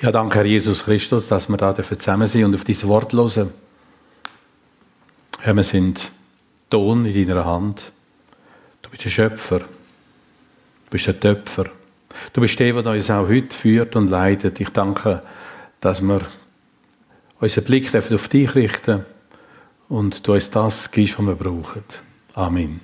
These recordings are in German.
Ja, danke, Herr Jesus Christus, dass wir da zusammen sind und auf dieses Wort hören. Herr, wir sind Ton in deiner Hand. Du bist der Schöpfer. Du bist der Töpfer. Du bist der, der uns auch heute führt und leitet. Ich danke, dass wir unseren Blick auf dich richten und du uns das gibst, was wir brauchen. Amen.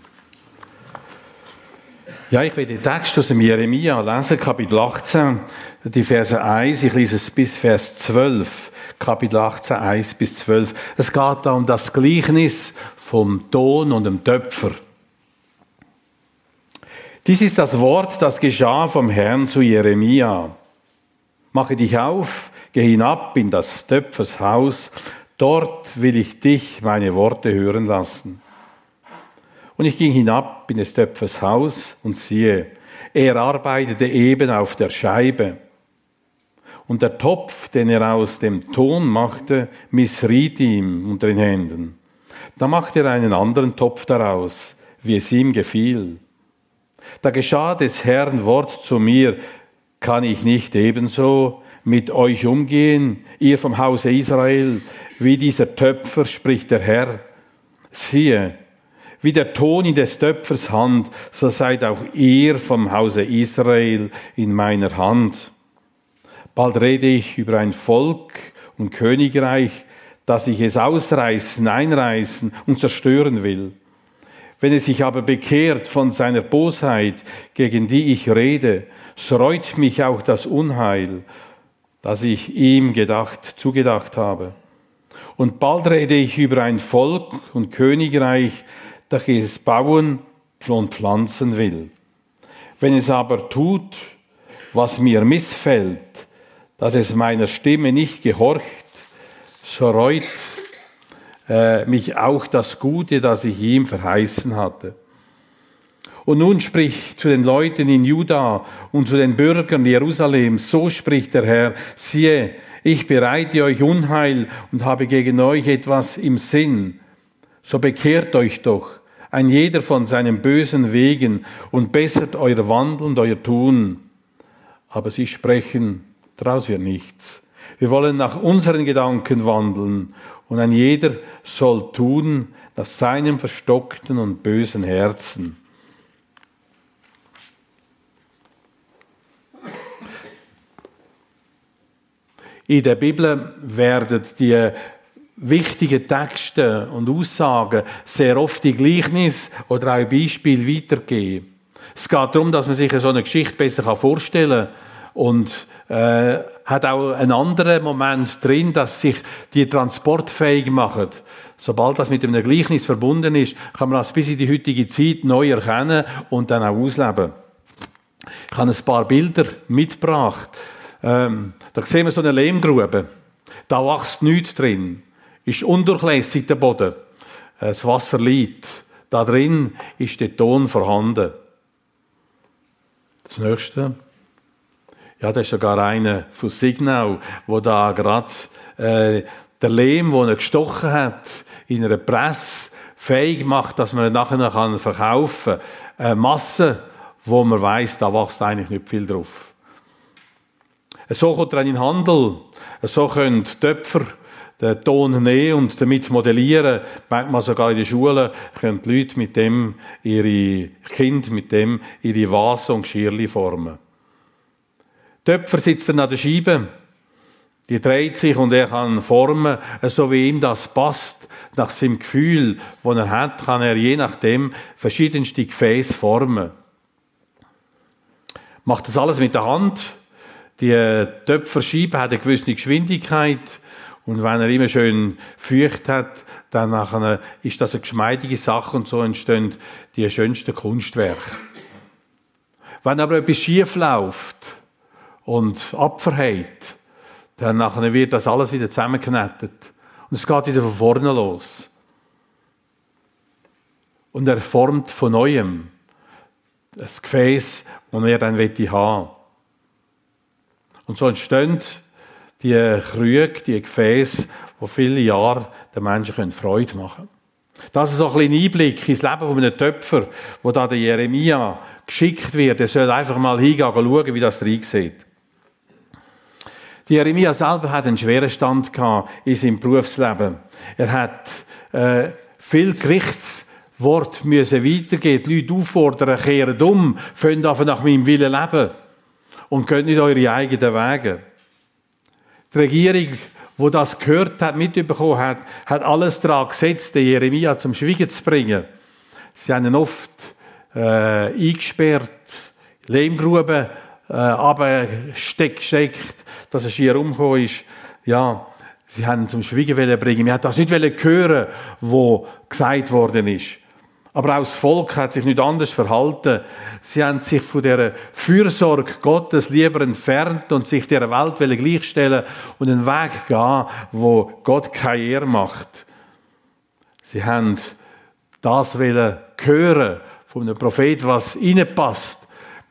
Ja, ich werde den Text aus dem Jeremia lesen, Kapitel 18, die Verse 1, ich lese es bis Vers 12. Kapitel 18, 1 bis 12. Es geht da um das Gleichnis vom Ton und dem Töpfer. Dies ist das Wort, das geschah vom Herrn zu Jeremia. Mache dich auf, geh hinab in das Töpfers Haus, dort will ich dich meine Worte hören lassen. Und ich ging hinab in des Töpfers Haus und siehe, er arbeitete eben auf der Scheibe. Und der Topf, den er aus dem Ton machte, missriet ihm unter den Händen. Da machte er einen anderen Topf daraus, wie es ihm gefiel. Da geschah des Herrn Wort zu mir, kann ich nicht ebenso mit euch umgehen, ihr vom Hause Israel, wie dieser Töpfer, spricht der Herr. Siehe, wie der Ton in des Töpfers Hand, so seid auch ihr vom Hause Israel in meiner Hand. Bald rede ich über ein Volk und Königreich, dass ich es ausreißen, einreißen und zerstören will. Wenn es sich aber bekehrt von seiner Bosheit, gegen die ich rede, so reut mich auch das Unheil, das ich ihm gedacht, zugedacht habe. Und bald rede ich über ein Volk und Königreich, dass es bauen und pflanzen will. Wenn es aber tut, was mir missfällt, dass es meiner Stimme nicht gehorcht, so reut äh, mich auch das Gute, das ich ihm verheißen hatte. Und nun spricht zu den Leuten in Juda und zu den Bürgern Jerusalems, so spricht der Herr, siehe, ich bereite euch Unheil und habe gegen euch etwas im Sinn, so bekehrt euch doch, ein jeder von seinen bösen Wegen und bessert euer Wandel und euer Tun. Aber sie sprechen, daraus wird nichts. Wir wollen nach unseren Gedanken wandeln und ein jeder soll tun nach seinem verstockten und bösen Herzen. In der Bibel werden die wichtige Texte und Aussagen sehr oft die Gleichnis oder auch Beispiel weitergeben. Es geht darum, dass man sich so eine Geschichte besser vorstellen kann und äh, hat auch einen anderen Moment drin, dass sich die transportfähig machen. Sobald das mit einem Gleichnis verbunden ist, kann man das bis in die heutige Zeit neu erkennen und dann auch ausleben. Ich habe ein paar Bilder mitgebracht. Ähm, da sehen wir so eine Lehmgrube. Da wächst nichts drin ist undurchlässig der Boden. Das Wasser liegt. Da drin ist der Ton vorhanden. Das nächste. Ja, das ist sogar einer von Signal, wo da gerade äh, der Lehm, den er gestochen hat, in einer Presse fähig macht, dass man ihn nachher kann verkaufen kann. Eine Masse, wo man weiß, da wächst eigentlich nicht viel drauf. So kommt er in den Handel. So können Töpfer den Ton nehmen und damit modellieren. Manchmal sogar in den Schulen können die Leute mit dem ihre Kinder mit dem ihre Vasen und Geschirrli formen. Töpfer sitzt dann an der Scheibe. Die dreht sich und er kann formen, so wie ihm das passt. Nach seinem Gefühl, das er hat, kann er je nachdem verschiedenste Gefäße formen. Macht das alles mit der Hand. Die Töpferscheibe hat eine gewisse Geschwindigkeit und wenn er immer schön feucht hat, dann nachher ist das eine geschmeidige Sache und so entstehen die schönsten Kunstwerke. Wenn aber etwas schief läuft und abverhält, dann nachher wird das alles wieder zusammengeknettet. Und es geht wieder von vorne los. Und er formt von Neuem das Gefäß, das er dann haben will. Und so entstehen die Krüge, die Gefäße, die viele Jahre den Menschen Freude machen können. Das ist so ein kleiner Einblick ins Leben von einem Töpfer, wo da der Jeremia geschickt wird. Er soll einfach mal hingehen und schauen, wie das drin sieht. Die Jeremia selber hat einen schweren Stand gehabt in seinem Berufsleben. Er hat äh, viel Gerichtswort müssen weitergehen, die Leute auffordern, kehren um, fangen nach meinem Willen leben und gehen nicht eure eigenen Wege. Die Regierung, wo das gehört hat, mitbekommen hat, hat alles daran gesetzt, den Jeremia zum Schweigen zu bringen. Sie haben ihn oft äh, eingesperrt, Lehmgruben äh, abgesteckt, dass er schier umgekommen ist. Ja, sie haben ihn zum Schweigen bringen. Wir haben das nicht hören, wo gesagt worden ist. Aber auch das Volk hat sich nicht anders verhalten. Sie haben sich von der Fürsorge Gottes lieber entfernt und sich der Welt gleichstellen und einen Weg gehen, wo Gott keine Ehre macht. Sie haben das hören von einem Prophet, was ihnen passt.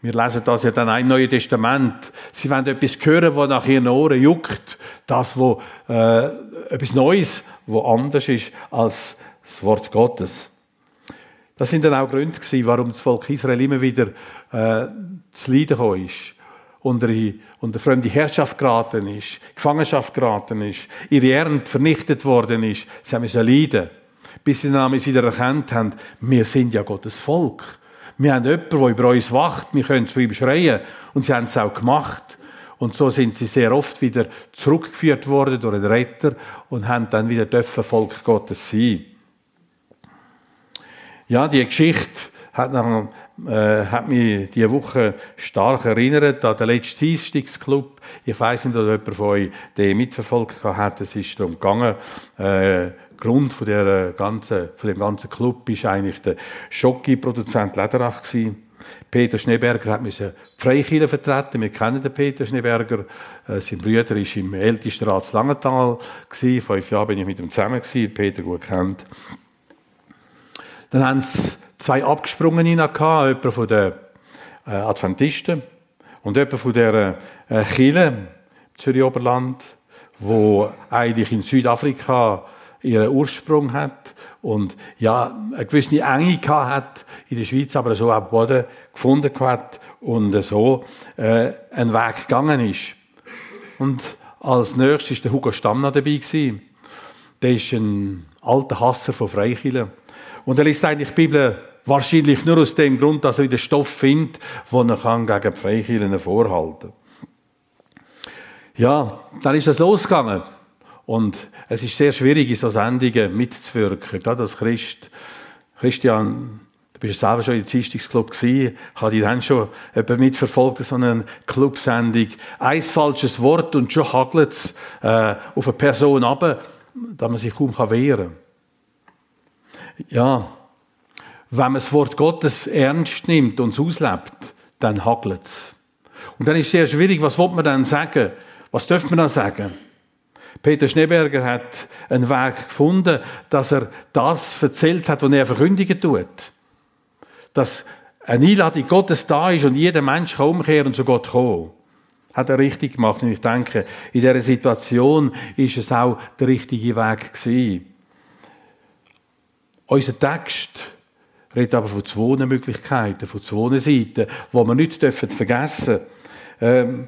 Wir lesen das ja dann im Neuen Testament. Sie wollen etwas hören, was nach ihren Ohren juckt. Das, wo äh, etwas Neues, wo anders ist als das Wort Gottes. Das sind dann auch Gründe gewesen, warum das Volk Israel immer wieder äh, zu Leiden ist. Unter, unter fremde Herrschaft geraten ist, Gefangenschaft geraten ist, ihre Ernte vernichtet worden ist. Sie müssen leiden. Bis sie dann wieder erkannt haben, wir sind ja Gottes Volk. Wir haben jemanden, der über uns wacht, wir können zu ihm schreien. Und sie haben es auch gemacht. Und so sind sie sehr oft wieder zurückgeführt worden durch den Retter und haben dann wieder dürfen Volk Gottes sein. Ja, die Geschichte hat, dann, äh, hat mich diese Woche stark erinnert an den letzten Dienstagsclub. Ich weiß nicht, ob jemand von euch den mitverfolgt hat. Es ist darum gegangen, äh, Grund von, der ganzen, von dem ganzen Club ist eigentlich der Schocki-Produzent Lederach gewesen. Peter Schneeberger hat müssen Freikirche vertreten. Wir kennen den Peter Schneeberger. Äh, sein Bruder war im Ältestenrat Langenthal. Gewesen. Fünf Jahre bin ich mit ihm zusammen gewesen. Peter gut kennt. Dann haben sie zwei Abgesprungene jemand von den äh, Adventisten und jemand von der äh, Chile, Zürich Oberland, wo eigentlich in Südafrika ihren Ursprung hat und ja eine gewisse Enge hat in der Schweiz, aber so am Boden gefunden hat und so äh, ein Weg gegangen ist. Und als nächstes war Hugo Stamm dabei gewesen. Der ist ein alter Hasser von Freikirchen. Und er liest eigentlich die Bibel wahrscheinlich nur aus dem Grund, dass er wieder Stoff findet, den er kann gegen Freikirchen vorhalten Ja, dann ist es losgegangen. Und es ist sehr schwierig, in so Sendungen mitzuwirken. Gerade als Christ. Christian, du bist selber schon im Dienstagsclub gewesen, habe dich dann schon mitverfolgt, so eine Clubsendung. Ein falsches Wort und schon hagelt es äh, auf eine Person ab, dass man sich kaum wehren kann ja, wenn man das Wort Gottes ernst nimmt und es auslebt, dann hagelt es. Und dann ist es sehr schwierig, was will man dann sagen? Was dürfen wir dann sagen? Peter Schneeberger hat einen Weg gefunden, dass er das erzählt hat, was er verkündigen tut. Dass eine Einladung Gottes da ist und jeder Mensch kann umkehren und zu Gott kommen. Hat er richtig gemacht. Und ich denke, in dieser Situation ist es auch der richtige Weg gewesen. Unser Text redet aber von zwei Möglichkeiten, von zwei Seiten, die wir nicht vergessen dürfen. Ähm,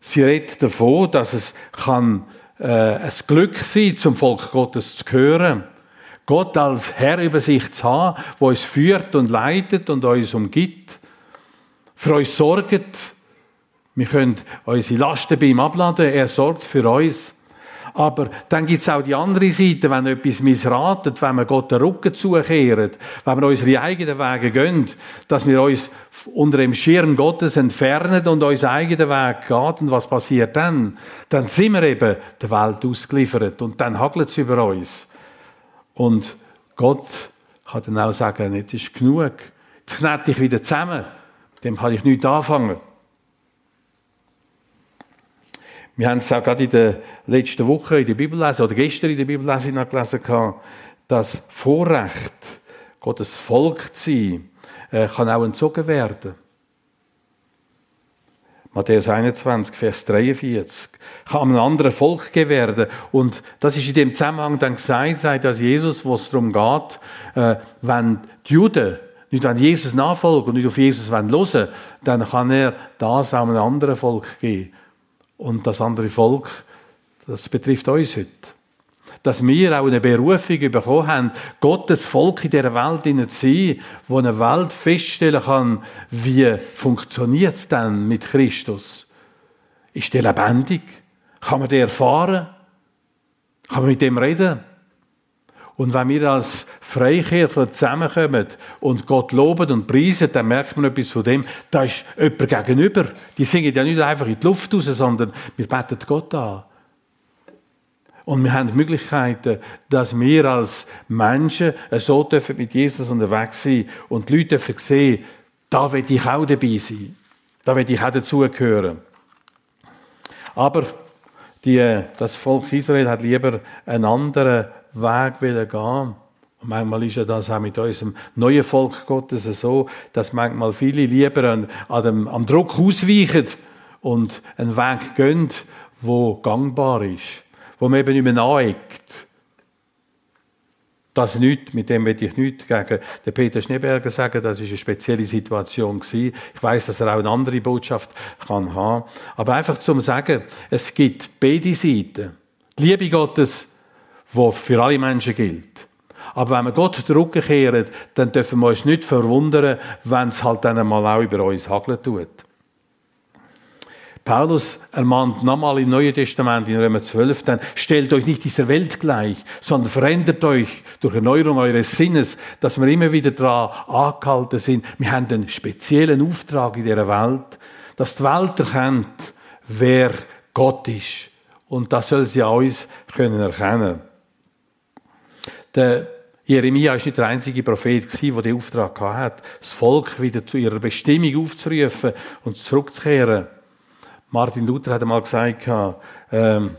sie redet davon, dass es kann, äh, ein Glück sein zum Volk Gottes zu gehören. Gott als Herr über sich zu haben, der uns führt und leitet und uns umgibt. Für uns sorgt. Wir können unsere Lasten bei ihm abladen. Er sorgt für uns. Aber dann gibt es auch die andere Seite, wenn etwas missratet, wenn wir Gott den Rücken zukehren, wenn wir unsere eigenen Wege gehen, dass wir uns unter dem Schirm Gottes entfernen und unseren eigenen Weg gehen. Und was passiert dann? Dann sind wir eben der Welt ausgeliefert und dann hagelt es über uns. Und Gott kann dann auch sagen, jetzt ist genug. Jetzt knete ich wieder zusammen. Dem kann ich nichts anfangen. Wir haben es auch gerade in der letzten Woche in der Bibellese oder gestern in der noch gelesen, dass Vorrecht, Gottes Volk zu sein, äh, kann auch entzogen werden. Matthäus 21, Vers 43. Kann einem anderen Volk werden. Und das ist in dem Zusammenhang dann gesagt, sagt dass Jesus, wo es darum geht, äh, wenn die Juden nicht an Jesus nachfolgen und nicht auf Jesus hören wollen, dann kann er das auch einem anderen Volk geben. Und das andere Volk, das betrifft uns heute. Dass wir auch eine Berufung bekommen haben, Gottes Volk in dieser Welt zu sein, wo eine Welt feststellen kann, wie funktioniert es denn mit Christus? Ist der lebendig? Kann man den erfahren? Kann man mit dem reden? Und wenn wir als Freikirchler zusammenkommen und Gott loben und preisen, dann merkt man etwas von dem, da ist jemand gegenüber. Die singen ja nicht einfach in die Luft raus, sondern wir beten Gott an. Und wir haben die Möglichkeiten, dass wir als Menschen so dürfen mit Jesus unterwegs sein und die Leute dürfen sehen, da will ich auch dabei sein. Da will ich auch dazugehören. Aber die, das Volk Israel hat lieber einen anderen Weg gehen und manchmal ist ja das auch mit unserem neuen Volk Gottes so, dass manchmal viele lieber an, an dem, am Druck ausweichen und einen Weg gehen, wo gangbar ist, wo man eben nicht mehr naheigt. Das nicht, mit dem will ich nicht gegen den Peter Schneeberger sagen, das ist eine spezielle Situation gewesen. Ich weiß, dass er auch eine andere Botschaft kann haben. Aber einfach zum sagen, es gibt beide Seiten. Die Liebe Gottes wo für alle Menschen gilt. Aber wenn wir Gott den Rücken kehren, dann dürfen wir uns nicht verwundern, wenn es halt dann einmal auch über uns hageln tut. Paulus ermahnt nochmal im Neuen Testament, in Römer 12, dann stellt euch nicht dieser Welt gleich, sondern verändert euch durch Erneuerung eures Sinnes, dass wir immer wieder daran angehalten sind. Wir haben einen speziellen Auftrag in dieser Welt, dass die Welt erkennt, wer Gott ist. Und das soll sie an uns können erkennen der Jeremia ist nicht der einzige Prophet der den Auftrag hatte, das Volk wieder zu ihrer Bestimmung aufzurufen und zurückzukehren. Martin Luther hat einmal gesagt, ähm,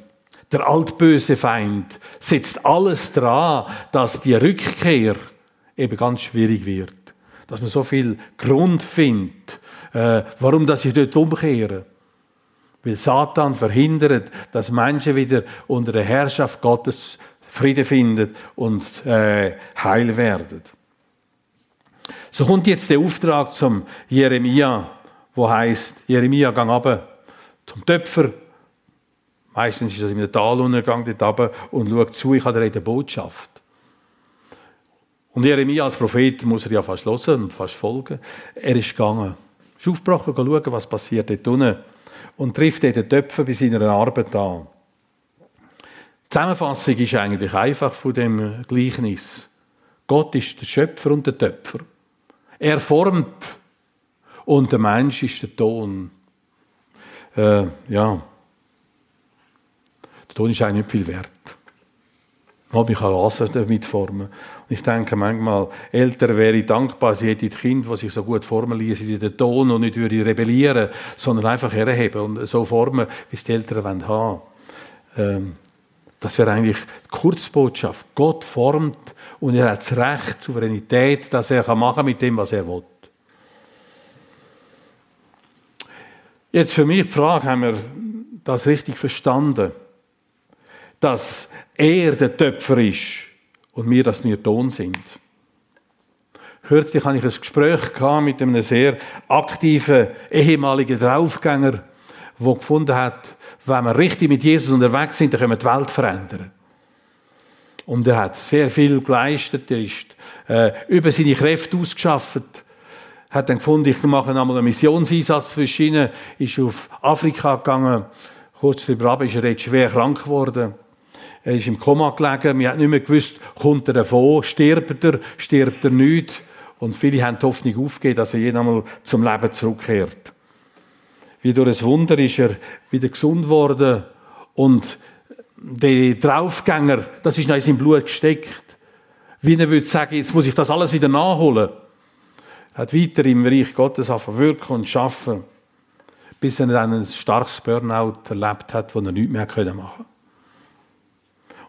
der altböse Feind setzt alles dran, dass die Rückkehr eben ganz schwierig wird. Dass man so viel Grund findet, äh, warum das ich dort umkehre. Weil Satan verhindert, dass Menschen wieder unter der Herrschaft Gottes Friede findet und äh, heil werdet. So kommt jetzt der Auftrag zum Jeremia, wo heißt Jeremia gang ab zum Töpfer. Meistens ist das in einem Taluntergang dort runter und schaut zu, ich habe eine Botschaft. Und Jeremia als Prophet muss er ja fast hören und fast folgen. Er ist gegangen. Ist aufgebrochen, schauen, was passiert dort unten. Und trifft den Töpfer bei seiner Arbeit an. Die Zusammenfassung ist eigentlich einfach von dem Gleichnis. Gott ist der Schöpfer und der Töpfer. Er formt und der Mensch ist der Ton. Äh, ja. Der Ton ist eigentlich nicht viel wert. Man kann Wasser damit formen. Und ich denke manchmal, Eltern wären dankbar, sie hätten Kind, das sich so gut formen ließen, wie den Ton und nicht würde rebellieren, sondern einfach herheben und so formen, wie es die Eltern haben wollen. Ähm, das wäre eigentlich die Kurzbotschaft. Gott formt und er hat das Recht, Souveränität, dass er machen kann mit dem, was er will. Jetzt für mich die Frage, haben wir das richtig verstanden? Dass er der Töpfer ist und wir, dass wir Ton sind. Kürzlich hatte ich ein Gespräch mit einem sehr aktiven ehemaligen Draufgänger, der gefunden hat, wenn wir richtig mit Jesus unterwegs sind, dann können wir die Welt verändern. Und er hat sehr viel geleistet, er ist äh, über seine Kräfte ausgeschafft, hat dann gefunden, ich mache einmal einen Missionseinsatz zwischen ihnen, ist auf Afrika gegangen, kurz darüber ist er jetzt schwer krank geworden. Er ist im Koma gelegen, wir haben nicht mehr gewusst, kommt er davon, stirbt er, stirbt er nicht. Und viele haben die Hoffnung aufgegeben, dass er jeden einmal zum Leben zurückkehrt. Wie durch ein Wunder ist er wieder gesund worden und der Draufgänger, das ist noch in seinem Blut gesteckt. Wie er würde sagen, jetzt muss ich das alles wieder nachholen. Er hat weiter im Reich Gottes wirken und schaffen, bis er dann ein starkes Burnout erlebt hat, wo er nichts mehr machen konnte.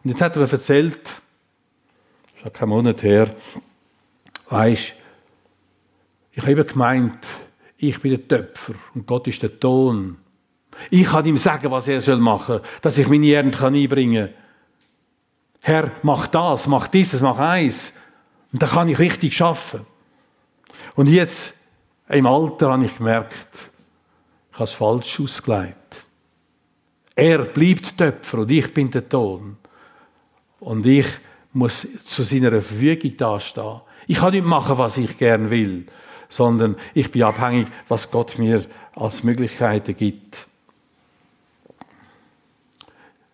Und jetzt hat er mir erzählt, das ist ja kein Monat her, weisst, ich habe gemeint, ich bin der Töpfer und Gott ist der Ton. Ich kann ihm sagen, was er soll machen, dass ich meine Ernte einbringen kann. Herr, mach das, mach dieses, mach eins. Und dann kann ich richtig schaffen. Und jetzt, im Alter, habe ich gemerkt, ich habe es falsch ausgelegt. Er bleibt Töpfer und ich bin der Ton. Und ich muss zu seiner Verfügung dastehen. Ich kann nicht machen, was ich gern will, sondern ich bin abhängig, was Gott mir als Möglichkeiten gibt.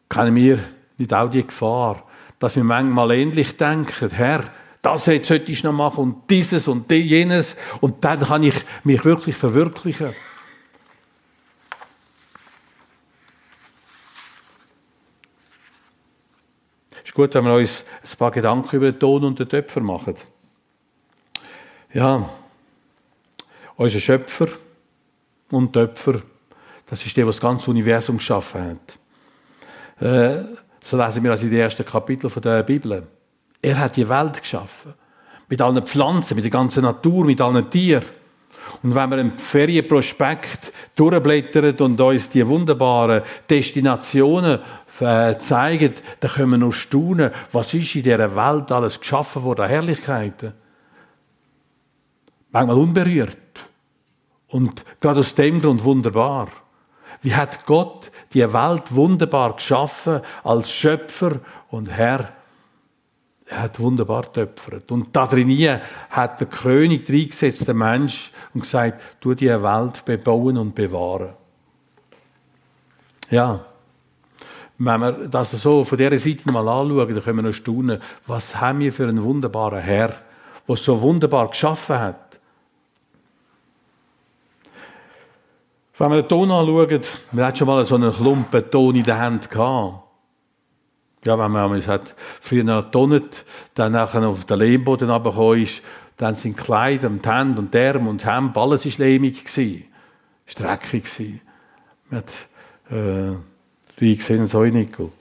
Kennen wir nicht auch die Gefahr, dass wir manchmal ähnlich denken, Herr, das sollte ich noch machen und dieses und jenes und dann kann ich mich wirklich verwirklichen. Es ist gut, wenn wir uns ein paar Gedanken über den Ton und den Töpfer machen. Ja, unser Schöpfer und Töpfer, das ist der, der das ganze Universum geschaffen hat. Äh, so lesen wir also in den ersten Kapiteln der Bibel. Er hat die Welt geschaffen. Mit allen Pflanzen, mit der ganzen Natur, mit allen Tieren. Und wenn wir im Ferienprospekt durchblättern und uns die wunderbaren Destinationen äh, zeigen, dann können wir nur staunen, was ist in dieser Welt alles geschaffen worden, Herrlichkeiten. Manchmal unberührt. Und gerade aus dem Grund wunderbar. Wie hat Gott die Welt wunderbar geschaffen als Schöpfer und Herr? Er hat wunderbar töpfert. Und da drin hat der König reingesetzt, der Mensch, und gesagt, du die Welt bebauen und bewahren. Ja. Wenn wir das so von dieser Seite mal anschauen, dann können wir noch staunen, was haben wir für einen wunderbaren Herr, der so wunderbar geschaffen hat. Wenn wir den Ton anschauen, wir hatten schon mal so einen Klumpen Ton in der Hand gehabt. Ja, wenn man es hat früher noch getont, dann nachher auf den Lehmboden runtergekommen ist, dann sind Kleider und Hände und Arm und Hemd, alles war lehmig. Gewesen. Streckig gewesen. Man hat, äh, wie gesehen, so Nickel.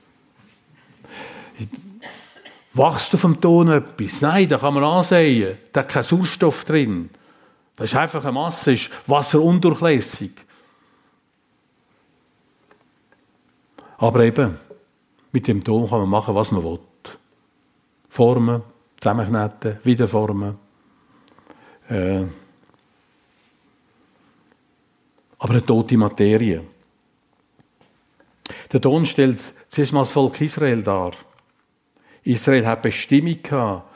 Wachst du vom Ton etwas? Nein, da kann man ansehen. Da hat kein Sauerstoff drin. Das ist einfach eine Masse, ist wasserundurchlässig. Aber eben, mit dem Ton kann man machen, was man will. Formen, zusammenkneten, wieder formen. Äh, aber eine tote Materie. Der Ton stellt zuerst mal das Volk Israel dar. Israel hat Bestimmung gehabt,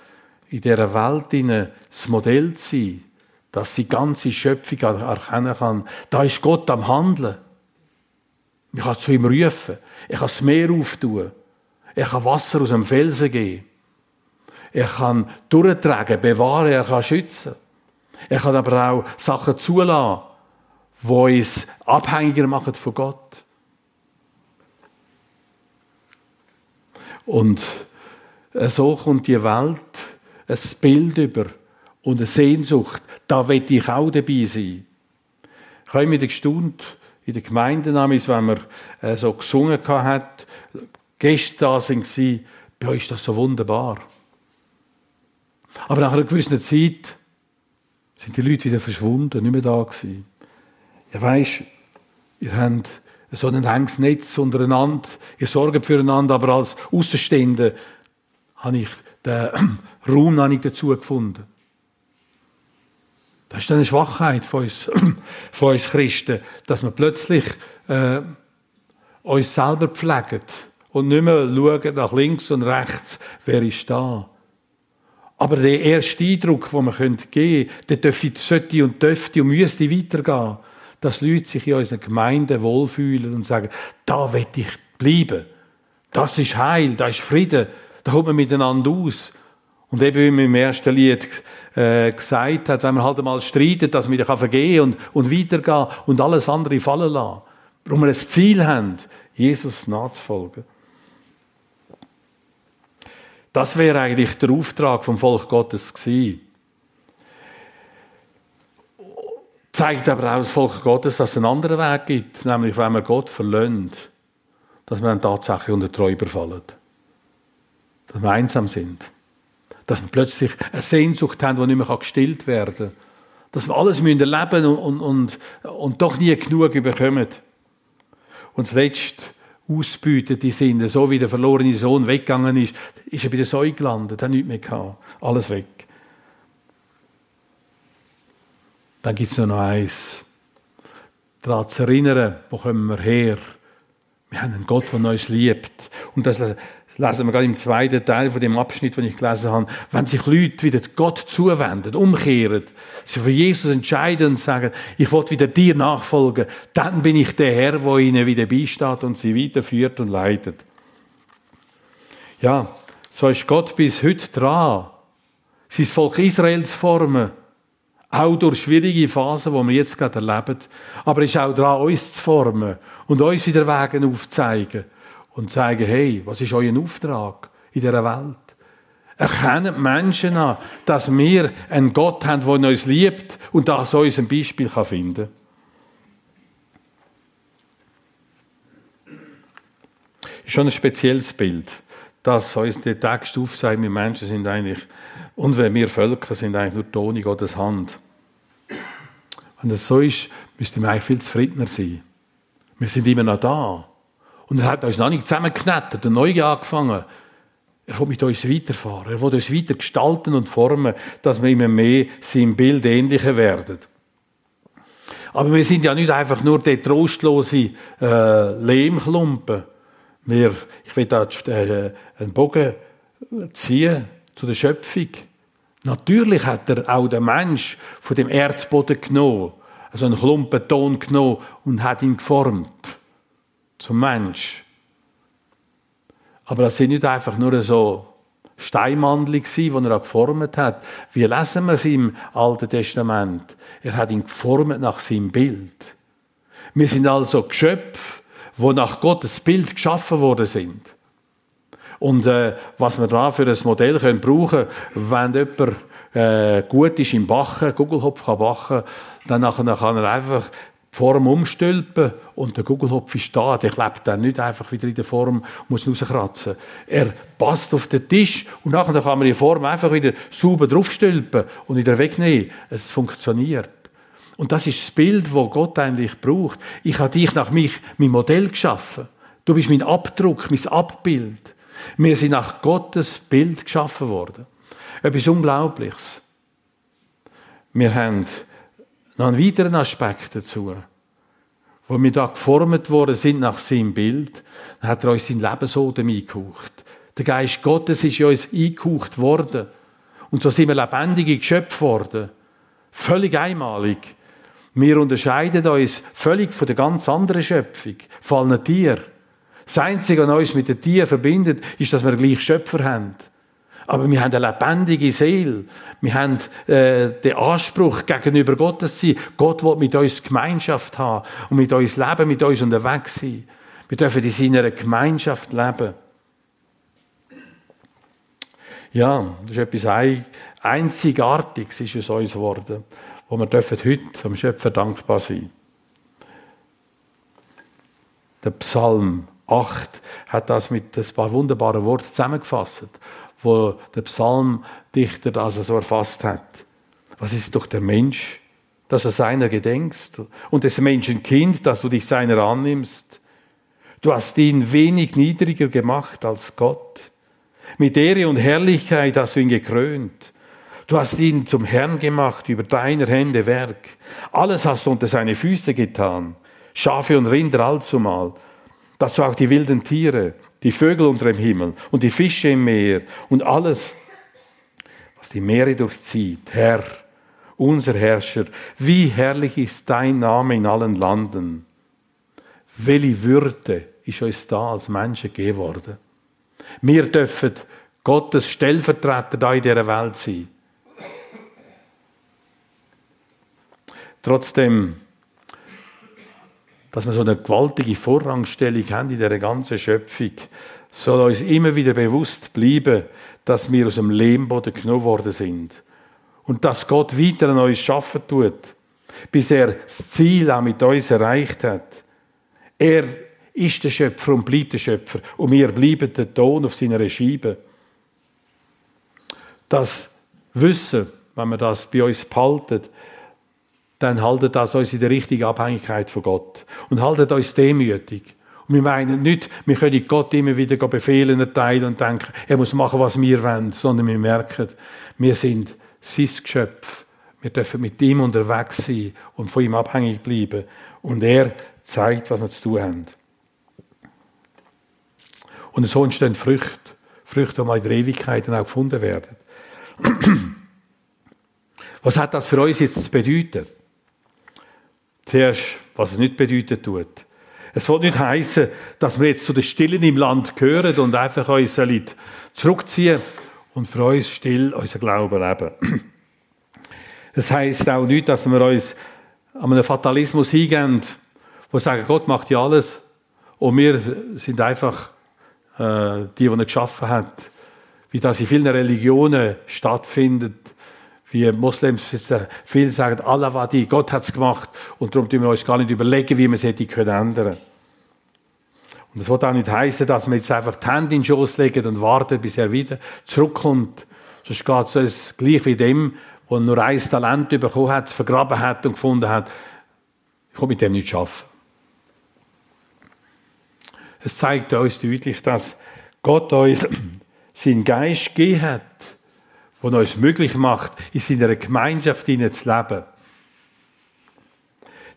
in dieser Welt das Modell zu sein, dass die ganze Schöpfung erkennen kann. Da ist Gott am Handeln. Ich kann zu ihm rufen. Ich kann das Meer auftun. Er kann Wasser aus dem Felsen geben. Er kann durchtragen, bewahren, er kann schützen. Er kann aber auch Sachen zulassen, die uns abhängiger machen von Gott. Und so kommt die Welt ein Bild über und eine Sehnsucht. Da will ich auch dabei sein. Ich habe mich gestaunt, in der Gemeinde, wenn man äh, so gesungen hat, Gäste da waren, bei euch ist das so wunderbar. Aber nach einer gewissen Zeit sind die Leute wieder verschwunden, nicht mehr da gewesen. Ja, weisst, ihr habt so ein enges Netz untereinander, ihr sorgt füreinander, aber als Außenstehende habe ich den Raum noch nicht dazu gefunden. Das ist eine Schwachheit von uns, von uns Christen, dass wir plötzlich äh, uns selber pflegen und nicht mehr schauen nach links und rechts, wer ist da. Aber der erste Eindruck, den wir geben können, der dürfte, sollte und dürfte und müsste weitergehen, dass Leute sich in unseren Gemeinden wohlfühlen und sagen, da will ich bleiben. Das ist Heil, das ist Frieden, da kommt man miteinander aus. Und eben wie man im ersten Lied äh, gesagt hat, wenn man halt einmal streitet, dass man wieder vergehen und, und weitergehen und alles andere fallen lassen. Warum wir ein Ziel haben, Jesus nachzufolgen. Das wäre eigentlich der Auftrag vom Volk Gottes gewesen. Zeigt aber auch das Volk Gottes, dass es einen anderen Weg gibt, nämlich wenn man Gott verlöhnt, dass wir dann tatsächlich unter Träuber fallen. Dass wir einsam sind. Dass wir plötzlich eine Sehnsucht haben, die nicht mehr gestillt werden kann. Dass wir alles müssen erleben und, und, und, und doch nie genug bekommen. Und zuletzt die Sinne, so wie der verlorene Sohn weggegangen ist, ist er bei der Säue gelandet, hat nichts mehr gehabt. Alles weg. Dann gibt es noch eins. Daran zu erinnern, wo kommen wir her? Wir haben einen Gott, der uns liebt. Und das lesen wir gerade im zweiten Teil von dem Abschnitt, den ich gelesen habe. Wenn sich Leute wieder Gott zuwenden, umkehren, sich für Jesus entscheiden und sagen, ich will wieder dir nachfolgen, dann bin ich der Herr, der ihnen wieder beisteht und sie weiterführt und leitet. Ja, so ist Gott bis heute dran, sein Volk Israel zu formen. Auch durch schwierige Phasen, die wir jetzt gerade erleben. Aber er ist auch dran, uns zu formen und uns wieder Wege aufzuzeigen und zeigen, hey, was ist euer Auftrag in dieser Welt? Erkennen Menschen an, dass wir einen Gott haben, der uns liebt und das uns ein Beispiel finden kann. Schon ein spezielles Bild dass uns der Text aufzeigt, wir Menschen sind eigentlich, und wir Völker sind eigentlich nur Toni Gottes Hand. Wenn das so ist, müssten wir eigentlich viel zufriedener sein. Wir sind immer noch da. Und er hat uns noch nicht zusammengeknetet und neu angefangen. Er will mit uns weiterfahren. Er will uns weiter gestalten und formen, dass wir immer mehr seinem Bild ähnlicher werden. Aber wir sind ja nicht einfach nur der trostlose äh, Lehmklumpen, wir, ich will da äh, einen Bogen ziehen zu der Schöpfung. Natürlich hat er auch den Mensch von dem Erdboden genommen, also einen Klumpen Ton genommen und hat ihn geformt zum Mensch. Aber das sind nicht einfach nur so Steinmandel die er geformt hat. Wie lesen wir es im Alten Testament? Er hat ihn geformt nach seinem Bild. Wir sind also Geschöpfe, wo nach Gottes Bild geschaffen worden sind. Und äh, was wir da für ein Modell können brauchen, wenn jemand äh, gut ist im Bachen, Gugelhopf kann bachen, dann kann er einfach Form umstülpen und der Gugelhopf ist da. Der klebt dann nicht einfach wieder in der Form, muss rauskratzen. Er passt auf den Tisch und nachher kann man die Form einfach wieder sauber draufstülpen und wieder wegnehmen. Es funktioniert. Und das ist das Bild, das Gott eigentlich braucht. Ich habe dich nach mich, mein Modell geschaffen. Du bist mein Abdruck, mein Abbild. Wir sind nach Gottes Bild geschaffen worden. Etwas Unglaubliches. Wir haben noch einen weiteren Aspekt dazu. Wo wir da geformt worden sind nach seinem Bild, dann hat er uns sein Lebensodem eingehaucht. Der Geist Gottes ist in uns eingehaucht worden. Und so sind wir lebendige Geschöpfe worden. Völlig einmalig. Wir unterscheiden uns völlig von der ganz anderen Schöpfung, von allen Tieren. Das Einzige, was uns mit den Tieren verbindet, ist, dass wir gleich Schöpfer haben. Aber wir haben eine lebendige Seele. Wir haben äh, den Anspruch, gegenüber Gottes zu sein. Gott will mit uns Gemeinschaft haben und mit uns leben, mit uns unterwegs sein. Wir dürfen in seiner Gemeinschaft leben. Ja, das ist etwas Einzigartiges, ist es uns geworden wo wir dürfen heute am Schöpfer dankbar sein. Der Psalm 8 hat das mit ein paar wunderbaren Worten zusammengefasst, wo der Psalmdichter das so erfasst hat. Was ist doch der Mensch, dass er seiner gedenkst und des Menschen Kind, dass du dich seiner annimmst? Du hast ihn wenig niedriger gemacht als Gott. Mit Ehre und Herrlichkeit hast du ihn gekrönt. Du hast ihn zum Herrn gemacht über deiner Hände Werk. Alles hast du unter seine Füße getan. Schafe und Rinder allzumal. Dazu auch die wilden Tiere, die Vögel unter dem Himmel und die Fische im Meer und alles, was die Meere durchzieht. Herr, unser Herrscher, wie herrlich ist dein Name in allen Landen. Welche Würde ist uns da als Menschen gegeben worden? Wir dürfen Gottes Stellvertreter da in dieser Welt sein. Trotzdem, dass wir so eine gewaltige Vorrangstellung haben in dieser ganzen Schöpfung, soll uns immer wieder bewusst bleiben, dass wir aus dem Lehmboden genommen worden sind. Und dass Gott weiter an uns schaffen tut, bis er das Ziel auch mit uns erreicht hat. Er ist der Schöpfer und bleibt der Schöpfer. Und wir bleiben der Ton auf seiner Scheibe. Das Wissen, wenn wir das bei uns behalten, dann haltet das uns in der richtigen Abhängigkeit von Gott. Und haltet uns demütig. Und wir meinen nicht, wir können Gott immer wieder Befehlen erteilen und denken, er muss machen, was wir wollen, sondern wir merken, wir sind sein Geschöpf. Wir dürfen mit ihm unterwegs sein und von ihm abhängig bleiben. Und er zeigt, was wir zu tun haben. Und so entstehen Früchte. Früchte, die mal in der Ewigkeit dann auch gefunden werden. Was hat das für uns jetzt zu bedeuten? Zuerst, was es nicht bedeuten tut. Es soll nicht heißen, dass wir jetzt zu den Stillen im Land gehören und einfach uns zurückziehen und für uns still unser Glauben leben. Es heißt auch nicht, dass wir uns an einen Fatalismus hingehen, wo sagen, Gott macht ja alles und wir sind einfach äh, die, die er geschaffen hat. Wie das in vielen Religionen stattfindet, wie Moslems viel sagen, Allah war die, Gott hat es gemacht und darum tun wir uns gar nicht überlegen, wie wir es hätte können ändern. Und das wird auch nicht heißen, dass wir jetzt einfach die Hände in den Schoß legen und warten, bis er wieder zurückkommt. Sonst geht es gleich wie dem, der nur ein Talent bekommen hat, vergraben hat und gefunden hat. Ich kann mit dem nicht arbeiten. Es zeigt uns deutlich, dass Gott uns seinen Geist gegeben hat, der uns möglich macht, in seiner Gemeinschaft zu leben.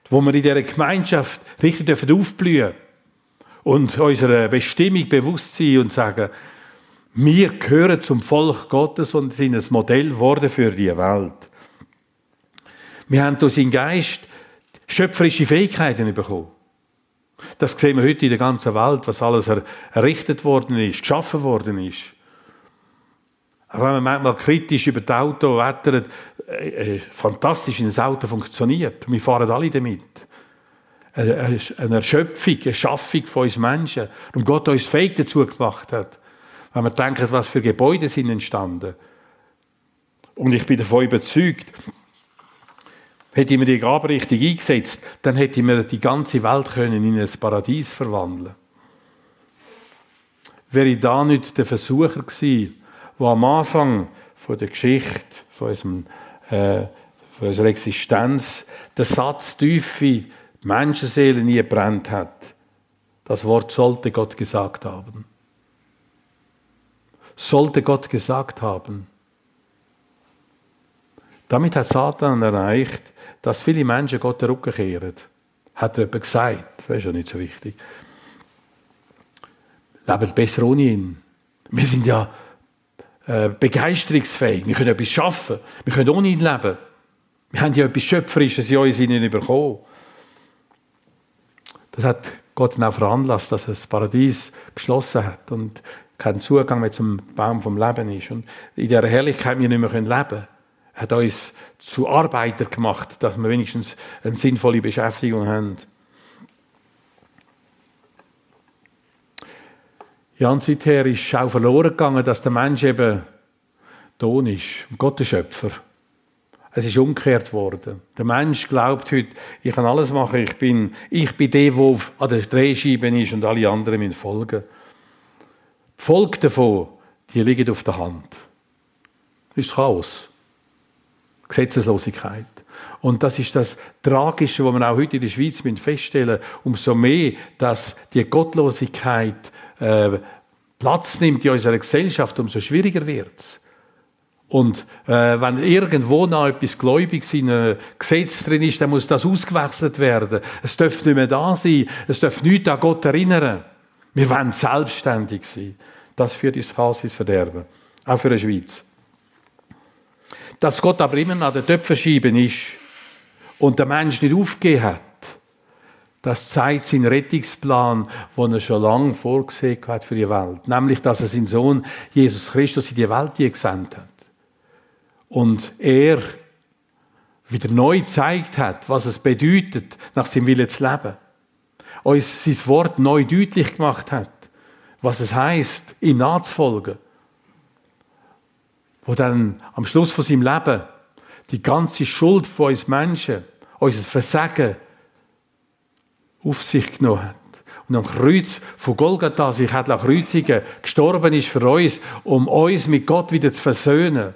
Wo wir in dieser Gemeinschaft richtig aufblühen dürfen und unserer Bestimmung bewusst sein und sagen, wir gehören zum Volk Gottes und sind ein Modell geworden für die Welt. Wir haben durch seinen Geist schöpferische Fähigkeiten bekommen. Das sehen wir heute in der ganzen Welt, was alles errichtet worden ist, geschaffen worden ist. Auch wenn man manchmal kritisch über das Auto wettert, äh, äh, fantastisch, wie ein Auto funktioniert. Wir fahren alle damit. Eine, eine Erschöpfung, eine Schaffung von uns Menschen. Und Gott uns fähig dazu gemacht hat. Wenn man denkt, was für Gebäude sind entstanden. Und ich bin davon überzeugt, Hätte ich mir die Gabe richtig eingesetzt, dann hätte ich mir die ganze Welt können in ein Paradies verwandeln Wäre ich da nicht der Versucher gewesen, der am Anfang von der Geschichte, von, unserem, äh, von unserer Existenz, der Satz tiefe Menschenseele nie brennt hat. Das Wort sollte Gott gesagt haben. Sollte Gott gesagt haben. Damit hat Satan erreicht, dass viele Menschen Gott den Rücken kehren. Hat er jemand gesagt. Das ist ja nicht so wichtig. Leben besser ohne ihn. Wir sind ja äh, begeisterungsfähig. Wir können etwas schaffen. Wir können ohne ihn leben. Wir haben ja etwas Schöpferisches in uns ihnen bekommen. Das hat Gott dann auch veranlasst, dass er das Paradies geschlossen hat und keinen Zugang mehr zum Baum vom Leben ist. Und in dieser Herrlichkeit wir nicht mehr leben können hat uns zu Arbeiter gemacht, dass wir wenigstens eine sinnvolle Beschäftigung haben. Ja, und seither ist auch verloren gegangen, dass der Mensch eben Ton ist, Gott der Schöpfer. Es ist umgekehrt worden. Der Mensch glaubt heute, ich kann alles machen, ich bin, ich bin der, der an der Drehscheibe ist und alle anderen müssen folgen. Die Folge davon, die liegen auf der Hand. Das ist Chaos. Gesetzeslosigkeit. Und das ist das Tragische, was wir auch heute in der Schweiz feststellen umso mehr, dass die Gottlosigkeit äh, Platz nimmt in unserer Gesellschaft, umso schwieriger wird es. Und äh, wenn irgendwo noch etwas Gläubiges in einem Gesetz drin ist, dann muss das ausgewechselt werden. Es darf nicht mehr da sein. Es darf nichts an Gott erinnern. Wir wollen selbstständig sein. Das führt ins Chaos, ins Verderben. Auch für die Schweiz. Dass Gott aber immer an der Töpferscheibe ist und der Mensch nicht aufgegeben hat, das zeigt seinen Rettungsplan, den er schon lange vorgesehen hat für die Welt. Nämlich, dass er seinen Sohn Jesus Christus in die Welt gesandt hat. Und er wieder neu gezeigt hat, was es bedeutet, nach seinem Willen zu leben. Uns sein Wort neu deutlich gemacht hat, was es heißt, ihm nachzufolgen wo dann am Schluss von seinem Leben die ganze Schuld von uns Menschen, unser Versagen auf sich genommen hat. Und am Kreuz von Golgatha sich hat kreuzigen, gestorben ist für uns, um uns mit Gott wieder zu versöhnen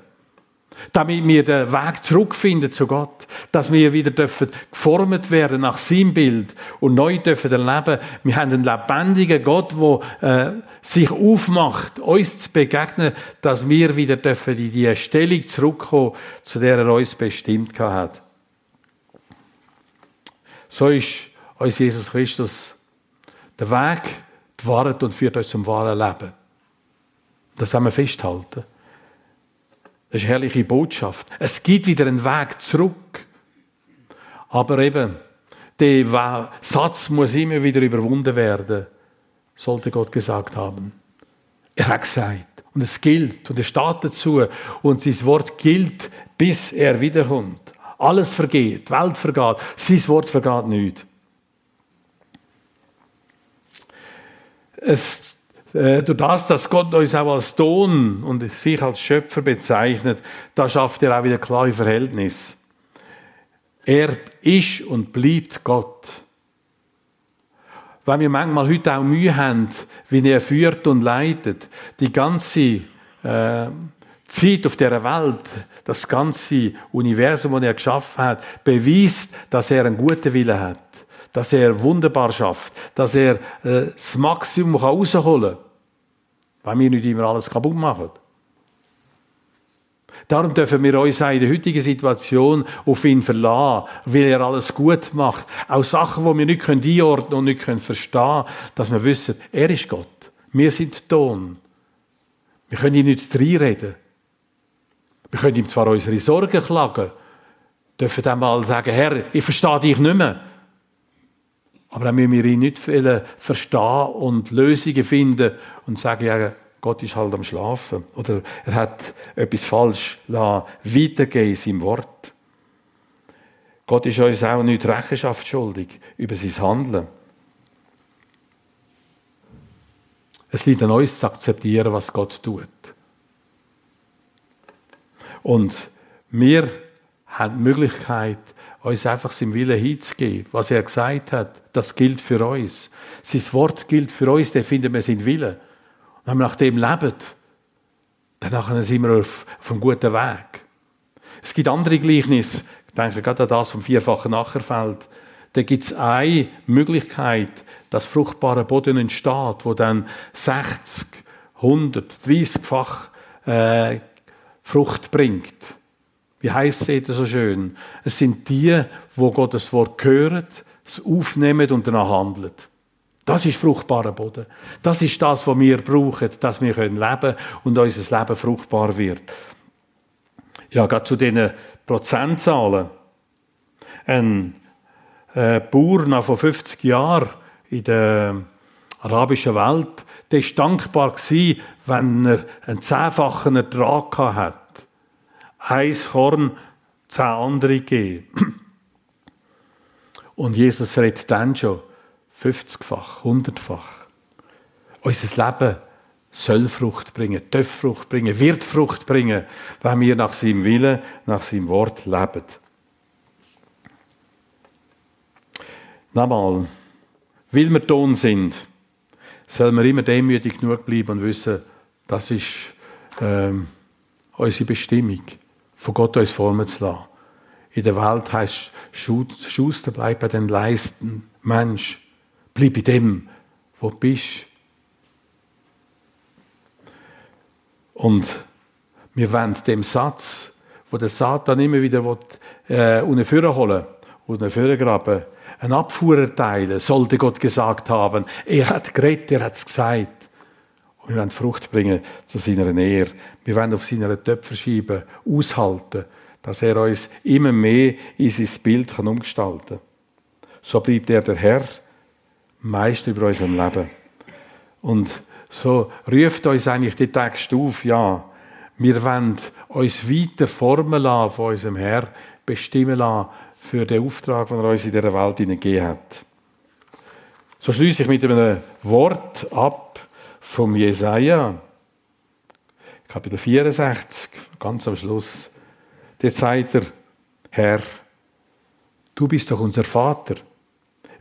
damit wir den Weg zurückfinden zu Gott, dass wir wieder dürfen geformt werden nach seinem Bild und neu dürfen erleben. Wir haben einen lebendigen Gott, der äh, sich aufmacht, uns zu begegnen, dass wir wieder dürfen in die Stellung zurückkommen, zu der er uns bestimmt hat. So ist uns Jesus Christus der Weg, die Wahrheit und führt uns zum wahren Leben. Das wollen wir festhalten. Das ist eine herrliche Botschaft. Es gibt wieder einen Weg zurück. Aber eben, der Satz muss immer wieder überwunden werden, sollte Gott gesagt haben. Er hat gesagt. Und es gilt und es steht dazu. Und sein Wort gilt, bis er wiederkommt. Alles vergeht, die Welt vergeht, sein Wort vergeht nicht. Es, äh, durch das, dass Gott uns auch als Ton und sich als Schöpfer bezeichnet, da schafft er auch wieder klare Verhältnis. Er ist und bleibt Gott. Wenn wir manchmal heute auch Mühe haben, wie er führt und leitet, die ganze äh, Zeit auf der Welt, das ganze Universum, das er geschaffen hat, beweist, dass er einen guten Willen hat, dass er wunderbar schafft, dass er äh, das Maximum herausholen kann, weil wir nicht immer alles kaputt machen. Darum dürfen wir uns auch in der heutigen Situation auf ihn verlassen, weil er alles gut macht. Auch Sachen, die wir nicht einordnen können und nicht verstehen können, dass wir wissen, er ist Gott. Wir sind Ton. Wir können ihn nicht reinreden. Wir können ihm zwar unsere Sorgen klagen, dürfen dann mal sagen, Herr, ich verstehe dich nicht mehr. Aber dann müssen wir ihn nicht verstehen und Lösungen finden und sagen, ja, Gott ist halt am Schlafen. Oder er hat etwas falsch weitergegeben in seinem Wort. Gott ist uns auch nicht Rechenschaft schuldig über sein Handeln. Es liegt an uns zu akzeptieren, was Gott tut. Und wir haben die Möglichkeit, uns einfach seinem Willen hinzugeben. Was er gesagt hat, das gilt für uns. Sein Wort gilt für uns, dann finden wir seinen Willen. Und wenn wir nach dem leben, dann sind wir auf, auf einem guten Weg. Es gibt andere Gleichnisse, ich denke gerade an das vom vierfachen Ackerfeld. Da gibt es eine Möglichkeit, dass fruchtbarer Boden entsteht, wo dann 60, 100, 30-fach äh, Frucht bringt. Wie heißt es so schön? Es sind die, wo Gottes Wort hören, es aufnehmen und danach handeln. Das ist fruchtbarer Boden. Das ist das, was wir brauchen, dass wir leben können und unser Leben fruchtbar wird. Ja, gerade zu diesen Prozentzahlen. Ein äh, Bauer nach vor 50 Jahren in der arabischen Welt, der war dankbar wenn er einen zehnfachen Ertrag hat. Ein Korn, zehn andere geben. Und Jesus redet dann schon 50-fach, 100-fach. Unser Leben soll Frucht bringen, darf Frucht bringen, wird Frucht bringen, wenn wir nach seinem Willen, nach seinem Wort leben. Nochmal, weil wir Ton sind, sollen wir immer demütig genug bleiben und wissen, das ist ähm, unsere Bestimmung, von Gott uns formen zu lassen. In der Welt heißt Schuster, bleib bei den Leisten. Mensch, bleib bei dem, wo du bist. Und wir wollen dem Satz, wo der Satan immer wieder will, äh, unten holen unten graben ein Abfuhr erteilen, sollte Gott gesagt haben. Er hat geredet, er hat es gesagt. Und wir wollen Frucht bringen zu seiner Nähe. Wir wollen auf seiner Töpfer schieben, aushalten, dass er uns immer mehr in sein Bild kann umgestalten kann. So bleibt er der Herr, meist über unserem Leben. Und so ruft uns eigentlich die Text auf, ja, wir wollen uns weiter formen lassen von unserem Herr, bestimmen lassen für den Auftrag, den er uns in dieser Welt gegeben hat. So schließe ich mit einem Wort ab vom Jesaja, Kapitel 64, ganz am Schluss. Der sagt er, Herr, du bist doch unser Vater.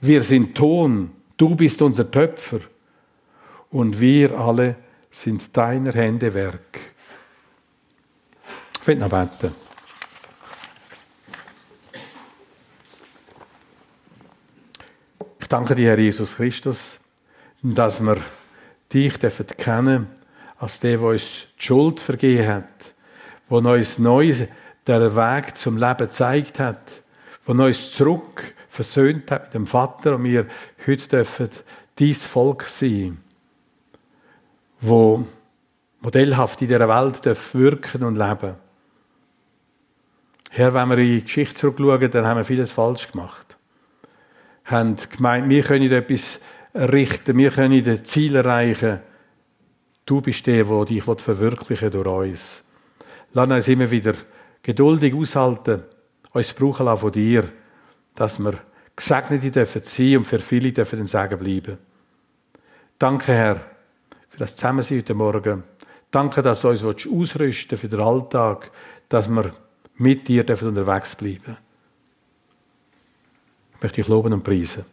Wir sind Ton, du bist unser Töpfer und wir alle sind deiner Hände Werk. Ich will noch beten. danke dir, Herr Jesus Christus, dass wir dich dürfen kennen als der, der uns die Schuld vergeben hat, der uns neu den Weg zum Leben gezeigt hat, der uns zurück versöhnt hat mit dem Vater und wir heute dürfen dein Volk sein. wo modellhaft in dieser Welt wirken und leben Herr, wenn wir in die Geschichte zurückschauen, dann haben wir vieles falsch gemacht. Haben gemeint, wir können etwas errichten, wir können das Ziel erreichen. Du bist der, der dich verwirklichen durch uns. Lass uns immer wieder geduldig aushalten, uns brauchen lassen von dir, dass wir Gesegnete dürfen sein und für viele dürfen den Segen bleiben. Danke, Herr, für das Zusammensein heute Morgen. Danke, dass du uns ausrüsten für den Alltag, dass wir mit dir dürfen unterwegs bleiben. Ich möchte dich loben und preisen,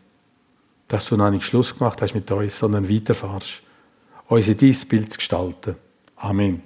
dass du noch nicht Schluss gemacht hast mit uns, sondern weiterfahrst, uns in dein Bild zu gestalten. Amen.